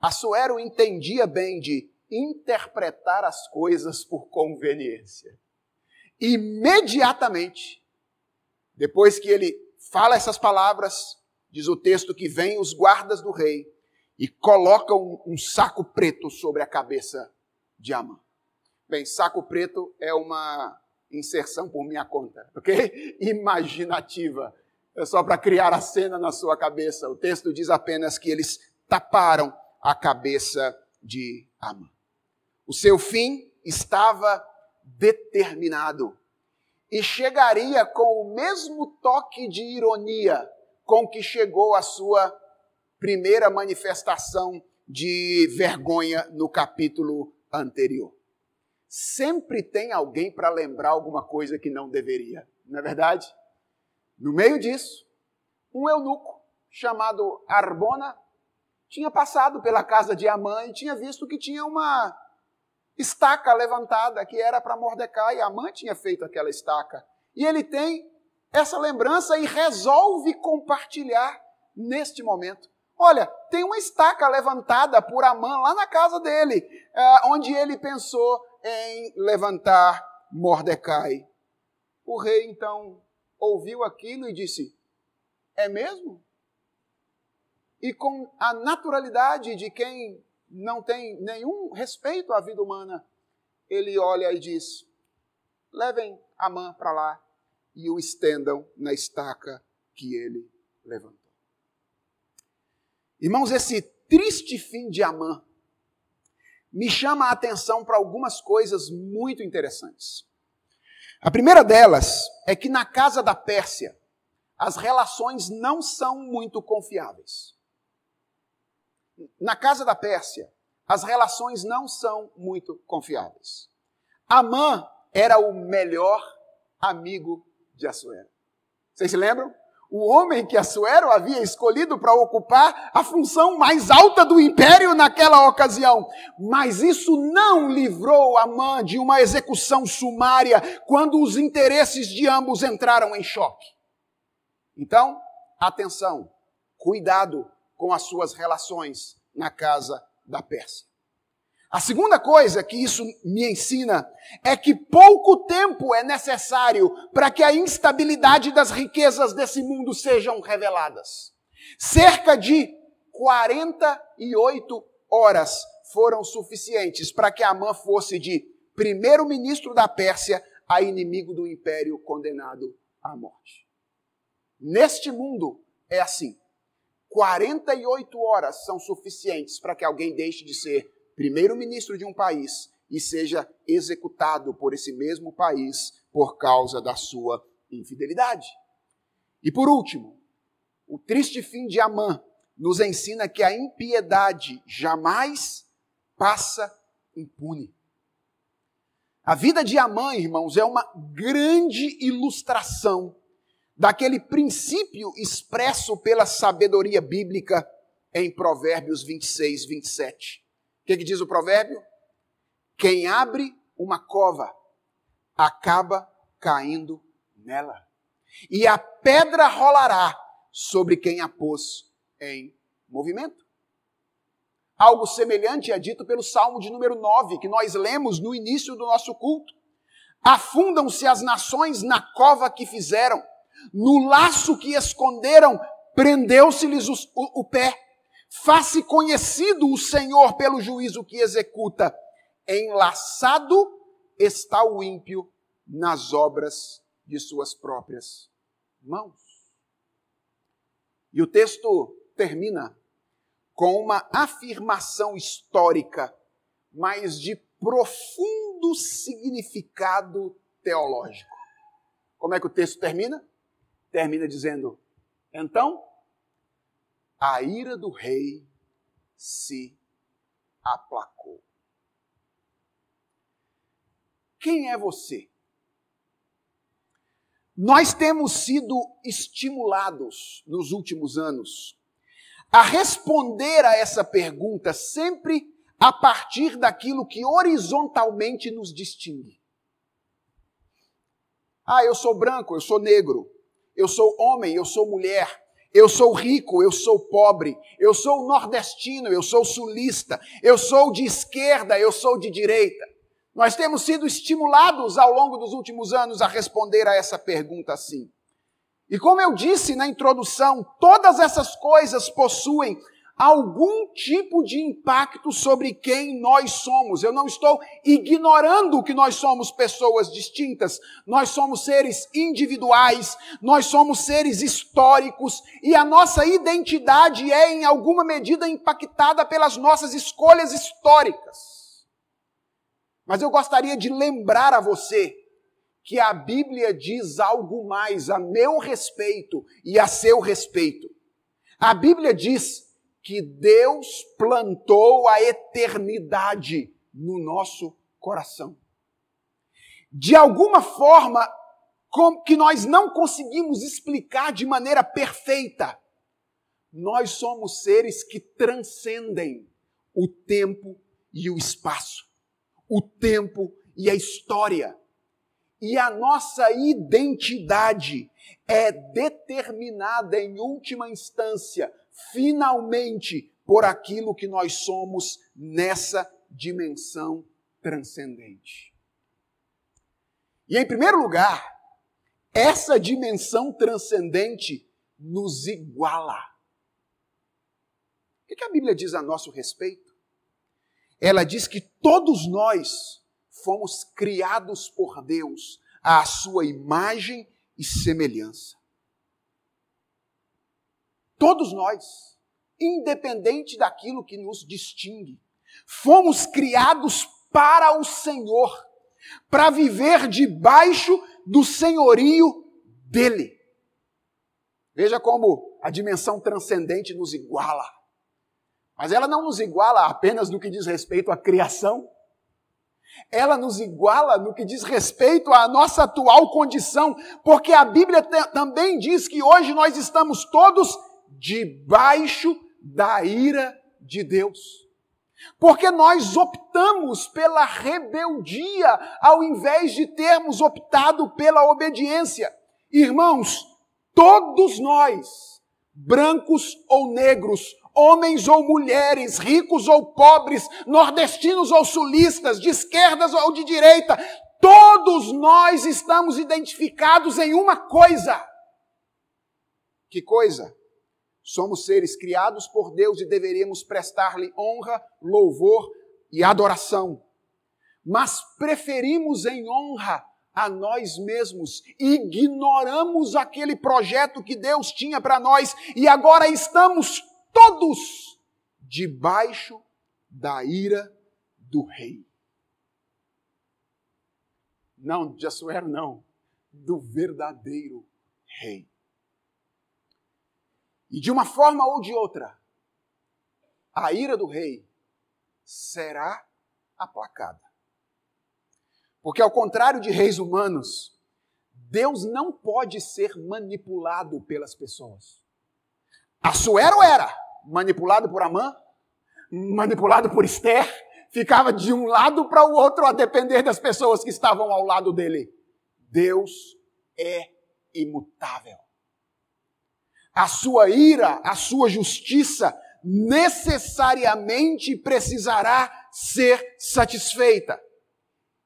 [SPEAKER 1] Assuero entendia bem de interpretar as coisas por conveniência. Imediatamente, depois que ele fala essas palavras, diz o texto que vem os guardas do rei e colocam um, saco preto sobre a cabeça de Amã. Bem, saco preto é uma inserção por minha conta, ok? Imaginativa. É só para criar a cena na sua cabeça. O texto diz apenas que eles taparam a cabeça de Amã. O seu fim estava determinado e chegaria com o mesmo toque de ironia com que chegou a sua primeira manifestação de vergonha no capítulo anterior. Sempre tem alguém para lembrar alguma coisa que não deveria, não é verdade? No meio disso, um eunuco chamado Arbona tinha passado pela casa de Amã e tinha visto que tinha uma estaca levantada que era para Mordecai. Amã tinha feito aquela estaca. E ele tem essa lembrança e resolve compartilhar neste momento. Olha, tem uma estaca levantada por Amã lá na casa dele, é, onde ele pensou em levantar Mordecai. O rei então ouviu aquilo e disse: É mesmo? E com a naturalidade de quem não tem nenhum respeito à vida humana, ele olha e diz: Levem Amã para lá e o estendam na estaca que ele levantou. Irmãos, esse triste fim de Amã me chama a atenção para algumas coisas muito interessantes. A primeira delas é que na casa da Pérsia, as relações não são muito confiáveis. Na casa da Pérsia, as relações não são muito confiáveis. Amã era o melhor amigo de Assuero. Vocês se lembram? O homem que Assuero havia escolhido para ocupar a função mais alta do império naquela ocasião. Mas isso não livrou Amã de uma execução sumária quando os interesses de ambos entraram em choque. Então, atenção, cuidado com as suas relações na casa da Pérsia. A segunda coisa que isso me ensina é que pouco tempo é necessário para que a instabilidade das riquezas desse mundo sejam reveladas. Cerca de 48 horas foram suficientes para que Amã fosse de primeiro-ministro da Pérsia a inimigo do império condenado à morte. Neste mundo é assim. 48 horas são suficientes para que alguém deixe de ser primeiro-ministro de um país e seja executado por esse mesmo país por causa da sua infidelidade. E por último, o triste fim de Amã nos ensina que a impiedade jamais passa impune. A vida de Amã, irmãos, é uma grande ilustração daquele princípio expresso pela sabedoria bíblica em Provérbios 26, 27. O que, que diz o provérbio? Quem abre uma cova acaba caindo nela, e a pedra rolará sobre quem a pôs em movimento. Algo semelhante é dito pelo Salmo de número 9, que nós lemos no início do nosso culto. Afundam-se as nações na cova que fizeram, no laço que esconderam, prendeu-se-lhes o, o pé. Faça conhecido o Senhor pelo juízo que executa. Enlaçado está o ímpio nas obras de suas próprias mãos. E o texto termina com uma afirmação histórica, mas de profundo significado teológico. Como é que o texto termina? Termina dizendo: Então, a ira do rei se aplacou. Quem é você? Nós temos sido estimulados nos últimos anos a responder a essa pergunta sempre a partir daquilo que horizontalmente nos distingue. Ah, eu sou branco, eu sou negro, eu sou homem, eu sou mulher, eu sou rico, eu sou pobre, eu sou nordestino, eu sou sulista, eu sou de esquerda, eu sou de direita. Nós temos sido estimulados ao longo dos últimos anos a responder a essa pergunta assim. E como eu disse na introdução, todas essas coisas possuem algum tipo de impacto sobre quem nós somos. Eu não estou ignorando que nós somos pessoas distintas, nós somos seres individuais, nós somos seres históricos e a nossa identidade é, em alguma medida, impactada pelas nossas escolhas históricas. Mas eu gostaria de lembrar a você que a Bíblia diz algo mais a meu respeito e a seu respeito. A Bíblia diz que Deus plantou a eternidade no nosso coração. De alguma forma que nós não conseguimos explicar de maneira perfeita, nós somos seres que transcendem o tempo e o espaço, o tempo e a história. E a nossa identidade é determinada em última instância, finalmente, por aquilo que nós somos nessa dimensão transcendente. E em primeiro lugar, essa dimensão transcendente nos iguala. O que a Bíblia diz a nosso respeito? Ela diz que todos nós fomos criados por Deus à sua imagem e semelhança. Todos nós, independente daquilo que nos distingue, fomos criados para o Senhor, para viver debaixo do senhorio dele. Veja como a dimensão transcendente nos iguala. Mas ela não nos iguala apenas no que diz respeito à criação, ela nos iguala no que diz respeito à nossa atual condição, porque a Bíblia também diz que hoje nós estamos todos debaixo da ira de Deus. Porque nós optamos pela rebeldia ao invés de termos optado pela obediência. Irmãos, todos nós, brancos ou negros, homens ou mulheres, ricos ou pobres, nordestinos ou sulistas, de esquerdas ou de direita, todos nós estamos identificados em uma coisa. Que coisa? Somos seres criados por Deus e deveríamos prestar-lhe honra, louvor e adoração. Mas preferimos em honra a nós mesmos, ignoramos aquele projeto que Deus tinha para nós e agora estamos todos debaixo da ira do rei. Não de Assuero, não, do verdadeiro rei. E de uma forma ou de outra, a ira do rei será aplacada. Porque, ao contrário de reis humanos, Deus não pode ser manipulado pelas pessoas. Assuero era manipulado por Amã, manipulado por Esther, ficava de um lado para o outro a depender das pessoas que estavam ao lado dele. Deus é imutável. A sua ira, a sua justiça necessariamente precisará ser satisfeita.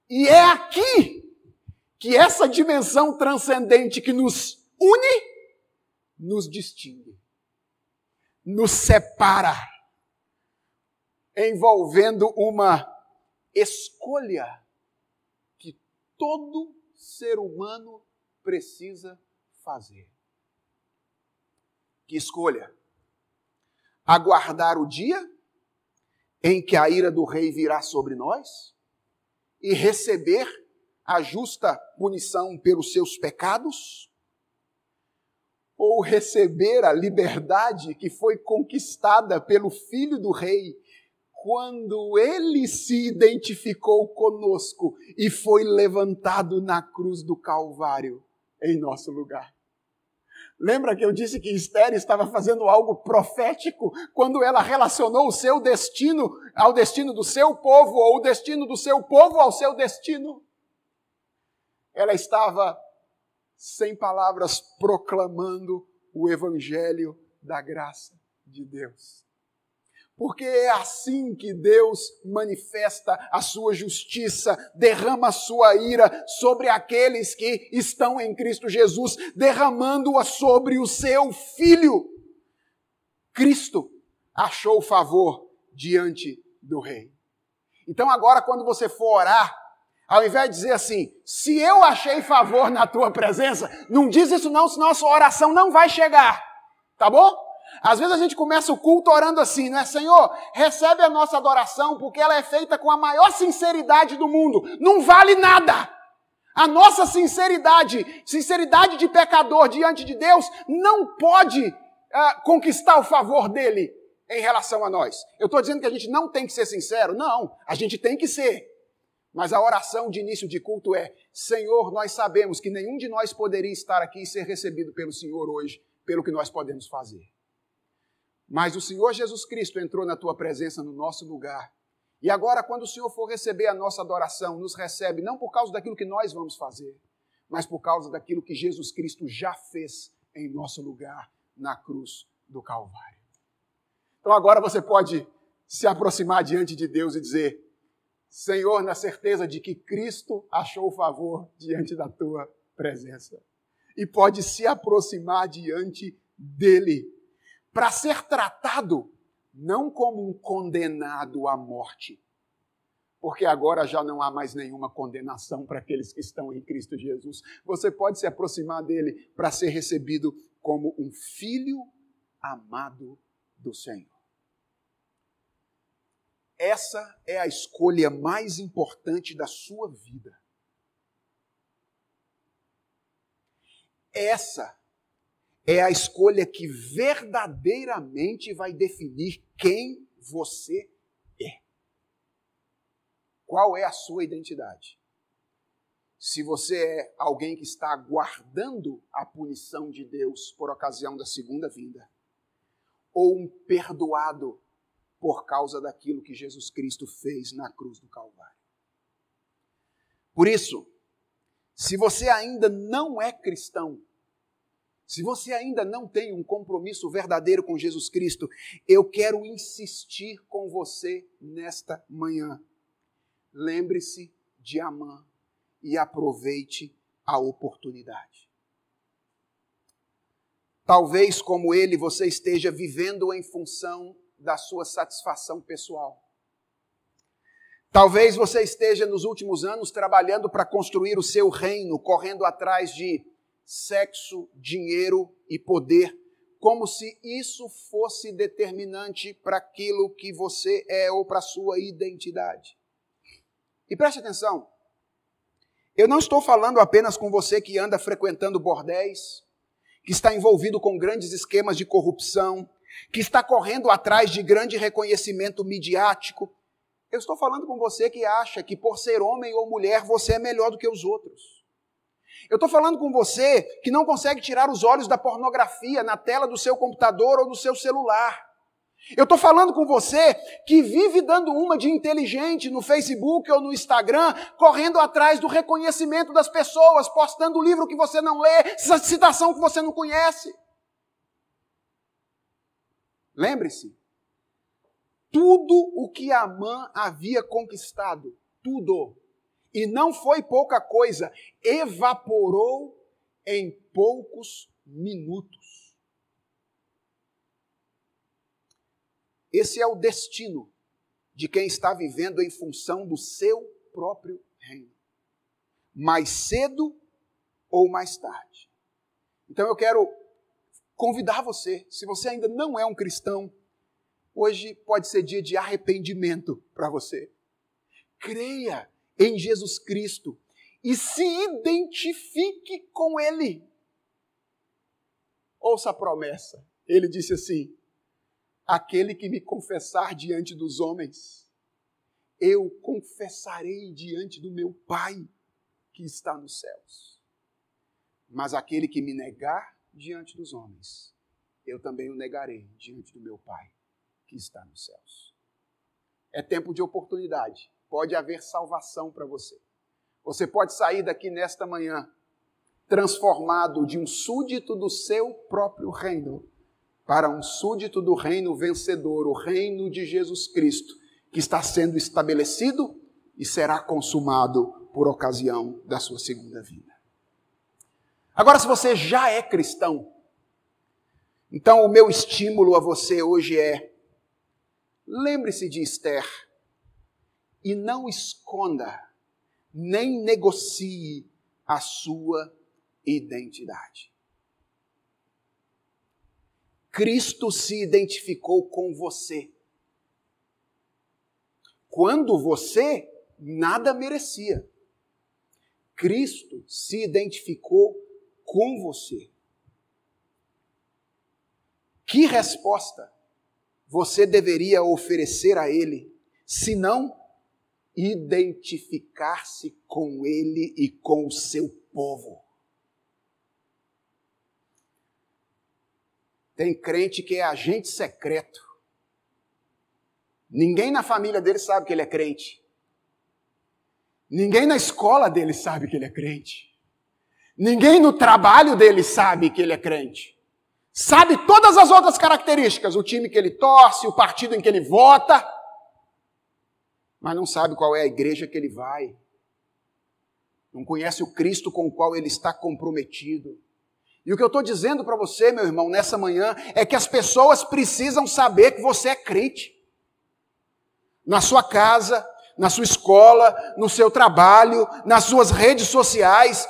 [SPEAKER 1] E é aqui que essa dimensão transcendente que nos une, nos distingue, nos separa, envolvendo uma escolha que todo ser humano precisa fazer. Que escolha? Aguardar o dia em que a ira do rei virá sobre nós e receber a justa punição pelos seus pecados? Ou receber a liberdade que foi conquistada pelo filho do rei quando ele se identificou conosco e foi levantado na cruz do Calvário em nosso lugar? Lembra que eu disse que Esther estava fazendo algo profético quando ela relacionou o seu destino ao destino do seu povo, ou o destino do seu povo ao seu destino? ela estava, sem palavras, proclamando o evangelho da graça de Deus. Porque é assim que Deus manifesta a sua justiça, derrama a sua ira sobre aqueles que estão em Cristo Jesus, derramando-a sobre o seu filho. Cristo achou favor diante do rei. Então, agora, quando você for orar, ao invés de dizer assim, se eu achei favor na tua presença, não diz isso não, senão a sua oração não vai chegar. Tá bom? Às vezes a gente começa o culto orando assim, não é? Senhor, recebe a nossa adoração porque ela é feita com a maior sinceridade do mundo. Não vale nada. A nossa sinceridade, sinceridade de pecador diante de Deus, não pode uh, conquistar o favor dele em relação a nós. Eu estou dizendo que a gente não tem que ser sincero? Não, a gente tem que ser. Mas a oração de início de culto é: Senhor, nós sabemos que nenhum de nós poderia estar aqui e ser recebido pelo Senhor hoje, pelo que nós podemos fazer. Mas o Senhor Jesus Cristo entrou na tua presença no nosso lugar. E agora, quando o Senhor for receber a nossa adoração, nos recebe não por causa daquilo que nós vamos fazer, mas por causa daquilo que Jesus Cristo já fez em nosso lugar na cruz do Calvário. Então agora você pode se aproximar diante de Deus e dizer: Senhor, na certeza de que Cristo achou favor diante da tua presença. E pode se aproximar diante dele para ser tratado não como um condenado à morte, porque agora já não há mais nenhuma condenação para aqueles que estão em Cristo Jesus. Você pode se aproximar dele para ser recebido como um filho amado do Senhor. Essa é a escolha mais importante da sua vida. Essa é a escolha que verdadeiramente vai definir quem você é. Qual é a sua identidade? Se você é alguém que está aguardando a punição de Deus por ocasião da segunda vinda, ou um perdoado por causa daquilo que Jesus Cristo fez na cruz do Calvário. Por isso, se você ainda não é cristão, se você ainda não tem um compromisso verdadeiro com Jesus Cristo, eu quero insistir com você nesta manhã. Lembre-se de Amã e aproveite a oportunidade. Talvez, como ele, você esteja vivendo em função da sua satisfação pessoal. Talvez você esteja nos últimos anos trabalhando para construir o seu reino, correndo atrás de sexo, dinheiro e poder, como se isso fosse determinante para aquilo que você é ou para a sua identidade. E preste atenção, eu não estou falando apenas com você que anda frequentando bordéis, que está envolvido com grandes esquemas de corrupção, que está correndo atrás de grande reconhecimento midiático. Eu estou falando com você que acha que por ser homem ou mulher você é melhor do que os outros. Eu estou falando com você que não consegue tirar os olhos da pornografia na tela do seu computador ou do seu celular. Eu estou falando com você que vive dando uma de inteligente no Facebook ou no Instagram, correndo atrás do reconhecimento das pessoas, postando livro que você não lê, citação que você não conhece. Lembre-se, tudo o que Amã havia conquistado, tudo, e não foi pouca coisa, evaporou em poucos minutos. Esse é o destino de quem está vivendo em função do seu próprio reino. Mais cedo ou mais tarde. Então eu quero convidar você, se você ainda não é um cristão, Hoje pode ser dia de arrependimento para você. Creia em Jesus Cristo e se identifique com Ele. Ouça a promessa. Ele disse assim: Aquele que me confessar diante dos homens, eu confessarei diante do meu Pai que está nos céus. Mas aquele que me negar diante dos homens, eu também o negarei diante do meu Pai que está nos céus. É tempo de oportunidade. Pode haver salvação para você. Você pode sair daqui nesta manhã transformado de um súdito do seu próprio reino para um súdito do reino vencedor, o reino de Jesus Cristo, que está sendo estabelecido e será consumado por ocasião da sua segunda vida. Agora, se você já é cristão, então o meu estímulo a você hoje é Lembre-se de Esther e não esconda, nem negocie a sua identidade. Cristo se identificou com você. Quando você nada merecia. Cristo se identificou com você. Que resposta você deveria oferecer a Ele, se não identificar-se com Ele e com o seu povo. Tem crente que é agente secreto. Ninguém na família dele sabe que ele é crente. Ninguém na escola dele sabe que ele é crente. Ninguém no trabalho dele sabe que ele é crente. Sabe todas as outras características, o time que ele torce, o partido em que ele vota, mas não sabe qual é a igreja que ele vai. Não conhece o Cristo com o qual ele está comprometido. E o que eu estou dizendo para você, meu irmão, nessa manhã, é que as pessoas precisam saber que você é crente. Na sua casa, na sua escola, no seu trabalho, nas suas redes sociais,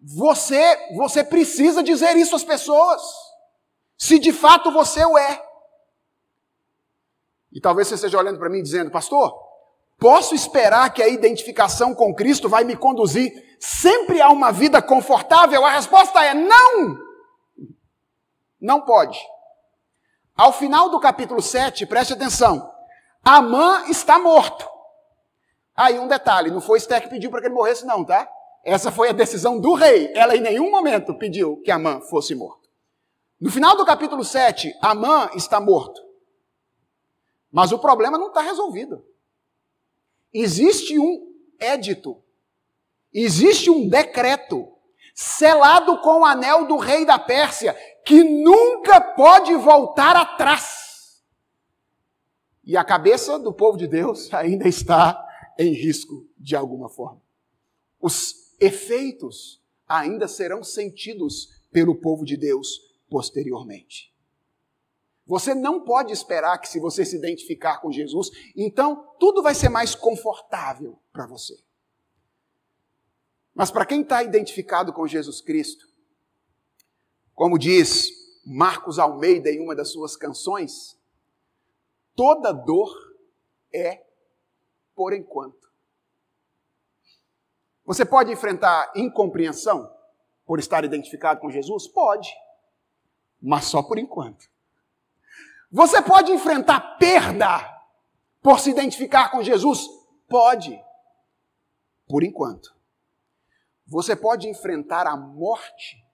[SPEAKER 1] você, você precisa dizer isso às pessoas se de fato você o é. E talvez você esteja olhando para mim dizendo, pastor, posso esperar que a identificação com Cristo vai me conduzir sempre a uma vida confortável? A resposta é não! Não pode. Ao final do capítulo 7, preste atenção, Amã está morto. Aí um detalhe, não foi Esther que pediu para que ele morresse não, tá? Essa foi a decisão do rei. Ela em nenhum momento pediu que Amã fosse morto. No final do capítulo 7, Amã está morto. Mas o problema não está resolvido. Existe um édito, existe um decreto, selado com o anel do rei da Pérsia, que nunca pode voltar atrás. E a cabeça do povo de Deus ainda está em risco de alguma forma. Os efeitos ainda serão sentidos pelo povo de Deus posteriormente. Você não pode esperar que, se você se identificar com Jesus, então tudo vai ser mais confortável para você. Mas para quem está identificado com Jesus Cristo, como diz Marcos Almeida em uma das suas canções, toda dor é por enquanto. Você pode enfrentar incompreensão por estar identificado com Jesus? Pode mas só por enquanto. Você pode enfrentar perda por se identificar com Jesus? Pode. Por enquanto. Você pode enfrentar a morte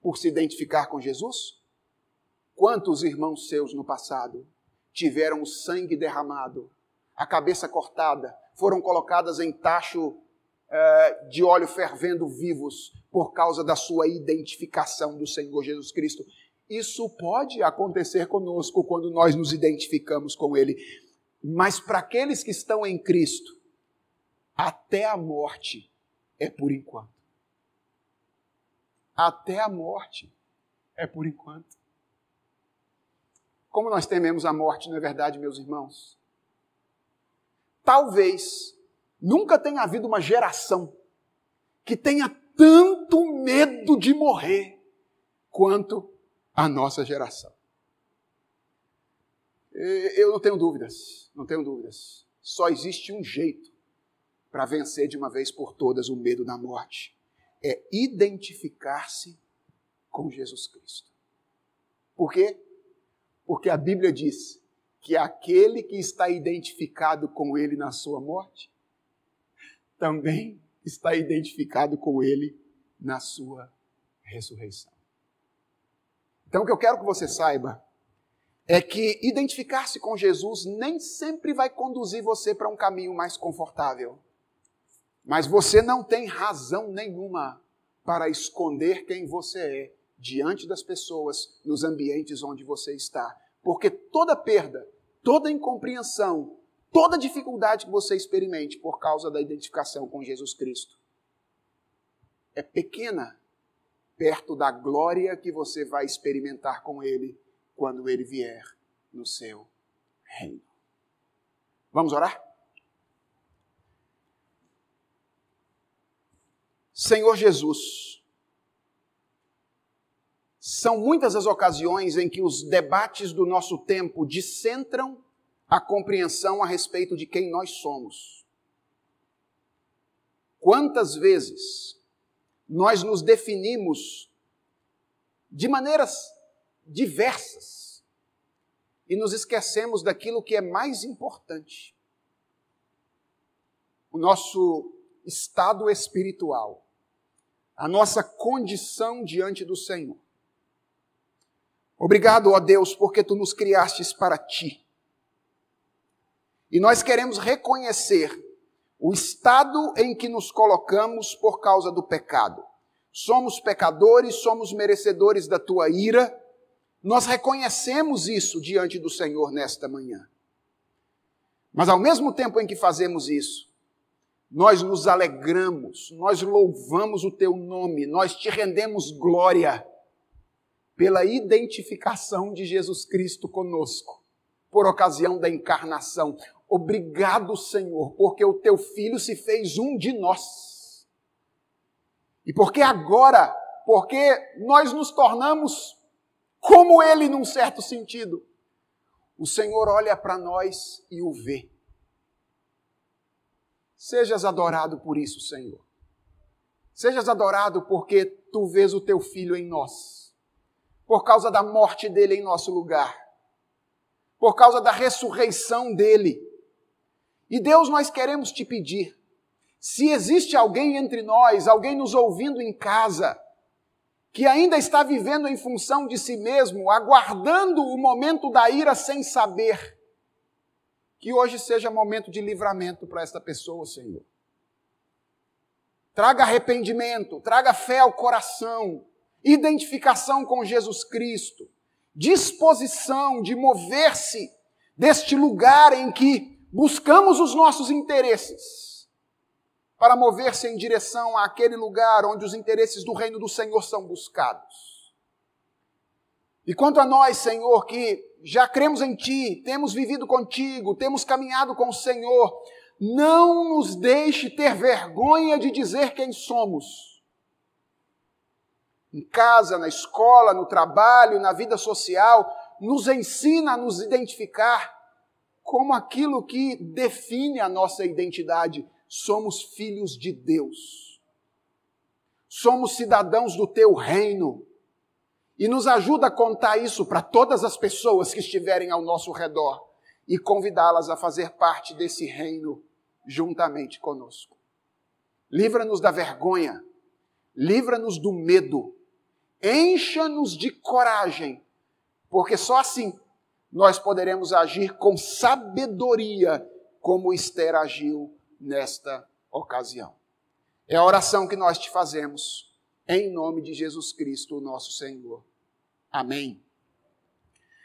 [SPEAKER 1] por se identificar com Jesus? Quantos irmãos seus no passado tiveram o sangue derramado, a cabeça cortada, foram colocadas em tacho eh, de óleo fervendo vivos por causa da sua identificação do Senhor Jesus Cristo? Isso pode acontecer conosco quando nós nos identificamos com Ele. Mas para aqueles que estão em Cristo, até a morte é por enquanto. Até a morte é por enquanto. Como nós tememos a morte, não é verdade, meus irmãos? Talvez nunca tenha havido uma geração que tenha tanto medo de morrer quanto a nossa geração. Eu não tenho dúvidas, não tenho dúvidas. Só existe um jeito para vencer de uma vez por todas o medo da morte: é identificar-se com Jesus Cristo. Por quê? Porque a Bíblia diz que aquele que está identificado com Ele na sua morte, também está identificado com Ele na sua ressurreição. Então, o que eu quero que você saiba é que identificar-se com Jesus nem sempre vai conduzir você para um caminho mais confortável. Mas você não tem razão nenhuma para esconder quem você é diante das pessoas, nos ambientes onde você está. Porque toda perda, toda incompreensão, toda dificuldade que você experimente por causa da identificação com Jesus Cristo é pequena perto da glória que você vai experimentar com Ele quando Ele vier no seu reino. Vamos orar? Senhor Jesus, são muitas as ocasiões em que os debates do nosso tempo descentram a compreensão a respeito de quem nós somos. Quantas vezes nós nos definimos de maneiras diversas e nos esquecemos daquilo que é mais importante. O nosso estado espiritual, a nossa condição diante do Senhor. Obrigado, ó Deus, porque tu nos criastes para ti. E nós queremos reconhecer o estado em que nos colocamos por causa do pecado. Somos pecadores, somos merecedores da tua ira. Nós reconhecemos isso diante do Senhor nesta manhã. Mas ao mesmo tempo em que fazemos isso, nós nos alegramos, nós louvamos o teu nome, nós te rendemos glória pela identificação de Jesus Cristo conosco, por ocasião da encarnação. Obrigado, Senhor, porque o teu filho se fez um de nós. E porque agora, porque nós nos tornamos como ele num certo sentido, o Senhor olha para nós e o vê. Sejas adorado por isso, Senhor. Sejas adorado porque tu vês o teu filho em nós, por causa da morte dele em nosso lugar, por causa da ressurreição dele e Deus, nós queremos te pedir, se existe alguém entre nós, alguém nos ouvindo em casa, que ainda está vivendo em função de si mesmo, aguardando o momento da ira sem saber, que hoje seja momento de livramento para esta pessoa, Senhor. Traga arrependimento, traga fé ao coração, identificação com Jesus Cristo, disposição de mover-se deste lugar em que buscamos os nossos interesses para mover-se em direção àquele lugar onde os interesses do reino do Senhor são buscados. E quanto a nós, Senhor, que já cremos em Ti, temos vivido contigo, temos caminhado com o Senhor, não nos deixe ter vergonha de dizer quem somos. Em casa, na escola, no trabalho, na vida social, nos ensina a nos identificar como aquilo que define a nossa identidade. Somos filhos de Deus. Somos cidadãos do teu reino. E nos ajuda a contar isso para todas as pessoas que estiverem ao nosso redor. e convidá-las a fazer parte desse reino juntamente conosco. Livra-nos da vergonha, livra-nos do medo, encha-nos de coragem, porque só assim nós poderemos agir com sabedoria, como Esther agiu nesta ocasião. É a oração que nós te fazemos, em nome de Jesus Cristo, nosso Senhor. Amém.